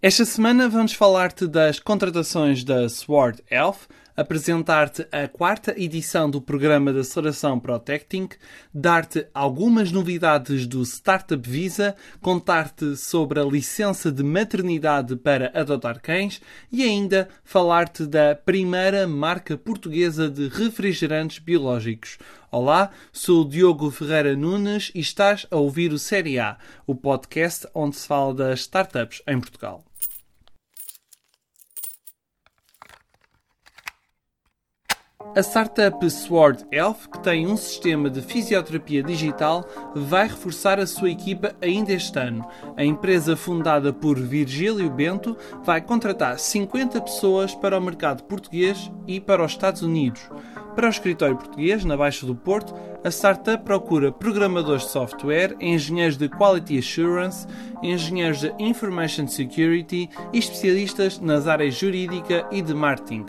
Esta semana vamos falar-te das contratações da Sword Elf, apresentar-te a quarta edição do programa de aceleração Protecting, dar-te algumas novidades do Startup Visa, contar-te sobre a licença de maternidade para adotar cães e ainda falar-te da primeira marca portuguesa de refrigerantes biológicos. Olá, sou o Diogo Ferreira Nunes e estás a ouvir o Série A, o podcast onde se fala das startups em Portugal. A startup Sword Elf, que tem um sistema de fisioterapia digital, vai reforçar a sua equipa ainda este ano. A empresa, fundada por Virgílio Bento, vai contratar 50 pessoas para o mercado português e para os Estados Unidos. Para o escritório português, na Baixa do Porto, a startup procura programadores de software, engenheiros de Quality Assurance, engenheiros de Information Security e especialistas nas áreas jurídica e de marketing.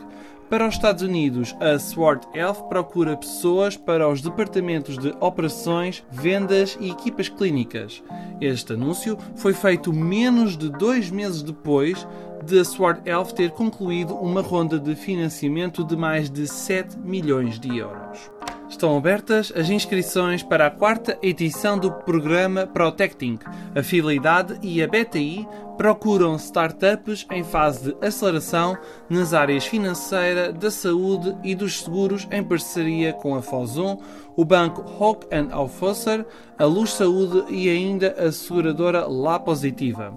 Para os Estados Unidos, a Sword Health procura pessoas para os departamentos de operações, vendas e equipas clínicas. Este anúncio foi feito menos de dois meses depois de a Sword Health ter concluído uma ronda de financiamento de mais de 7 milhões de euros. Estão abertas as inscrições para a quarta edição do programa Protecting. A Fidelidade e a BTI procuram startups em fase de aceleração nas áreas financeira, da saúde e dos seguros em parceria com a Fozon, o banco Hock Aufhäuser, a Luz Saúde e ainda a seguradora La Positiva.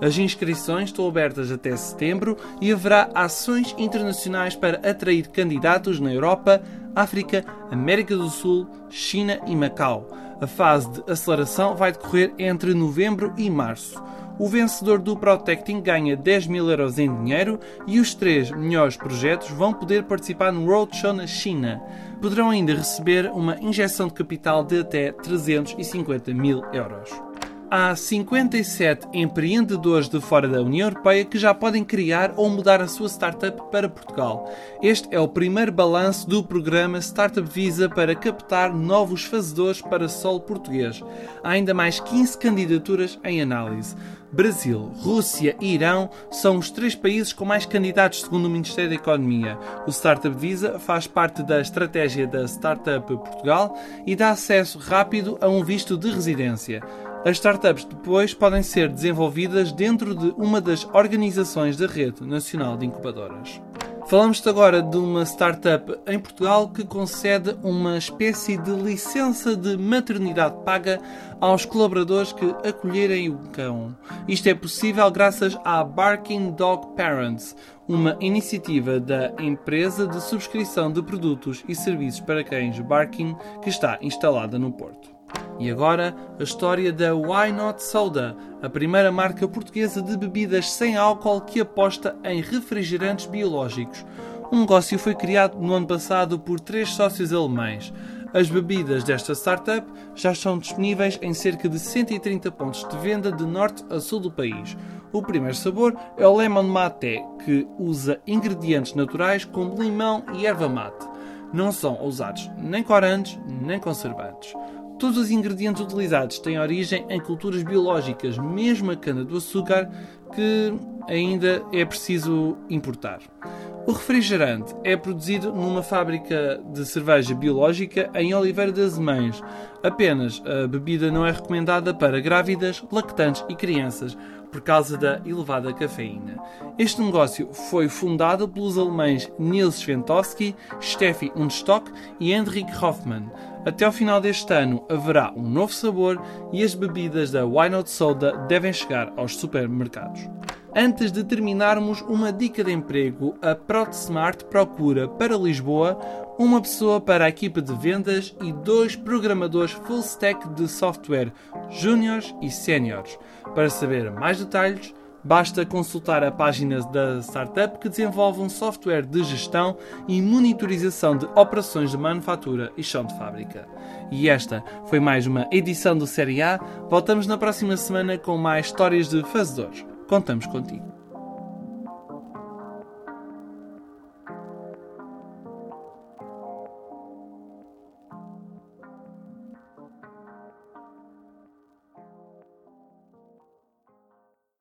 As inscrições estão abertas até setembro e haverá ações internacionais para atrair candidatos na Europa, África, América do Sul, China e Macau. A fase de aceleração vai decorrer entre novembro e março. O vencedor do Protecting ganha 10 mil euros em dinheiro e os três melhores projetos vão poder participar no Roadshow na China. Poderão ainda receber uma injeção de capital de até 350 mil euros. Há 57 empreendedores de fora da União Europeia que já podem criar ou mudar a sua startup para Portugal. Este é o primeiro balanço do programa Startup Visa para captar novos fazedores para solo português. Há ainda mais 15 candidaturas em análise. Brasil, Rússia e Irão são os três países com mais candidatos, segundo o Ministério da Economia. O Startup Visa faz parte da estratégia da Startup Portugal e dá acesso rápido a um visto de residência. As startups depois podem ser desenvolvidas dentro de uma das organizações da Rede Nacional de Incubadoras. Falamos agora de uma startup em Portugal que concede uma espécie de licença de maternidade paga aos colaboradores que acolherem o cão. Isto é possível graças à Barking Dog Parents, uma iniciativa da empresa de subscrição de produtos e serviços para cães Barking que está instalada no Porto. E agora, a história da Why Not Soda, a primeira marca portuguesa de bebidas sem álcool que aposta em refrigerantes biológicos. Um negócio foi criado no ano passado por três sócios alemães. As bebidas desta startup já estão disponíveis em cerca de 130 pontos de venda de norte a sul do país. O primeiro sabor é o Lemon Mate, que usa ingredientes naturais como limão e erva mate. Não são usados nem corantes nem conservantes. Todos os ingredientes utilizados têm origem em culturas biológicas, mesmo a cana-do-açúcar, que ainda é preciso importar. O refrigerante é produzido numa fábrica de cerveja biológica em Oliveira das Mães. Apenas a bebida não é recomendada para grávidas, lactantes e crianças por causa da elevada cafeína. Este negócio foi fundado pelos alemães Nils Sventowski, Steffi Unstock e Henrik Hoffmann. Até ao final deste ano haverá um novo sabor e as bebidas da Why Not Soda devem chegar aos supermercados. Antes de terminarmos, uma dica de emprego: a ProtSmart procura para Lisboa uma pessoa para a equipa de vendas e dois programadores full stack de software, júniores e séniores. Para saber mais detalhes, Basta consultar a página da startup que desenvolve um software de gestão e monitorização de operações de manufatura e chão de fábrica. E esta foi mais uma edição do Série A. Voltamos na próxima semana com mais histórias de fazedores. Contamos contigo.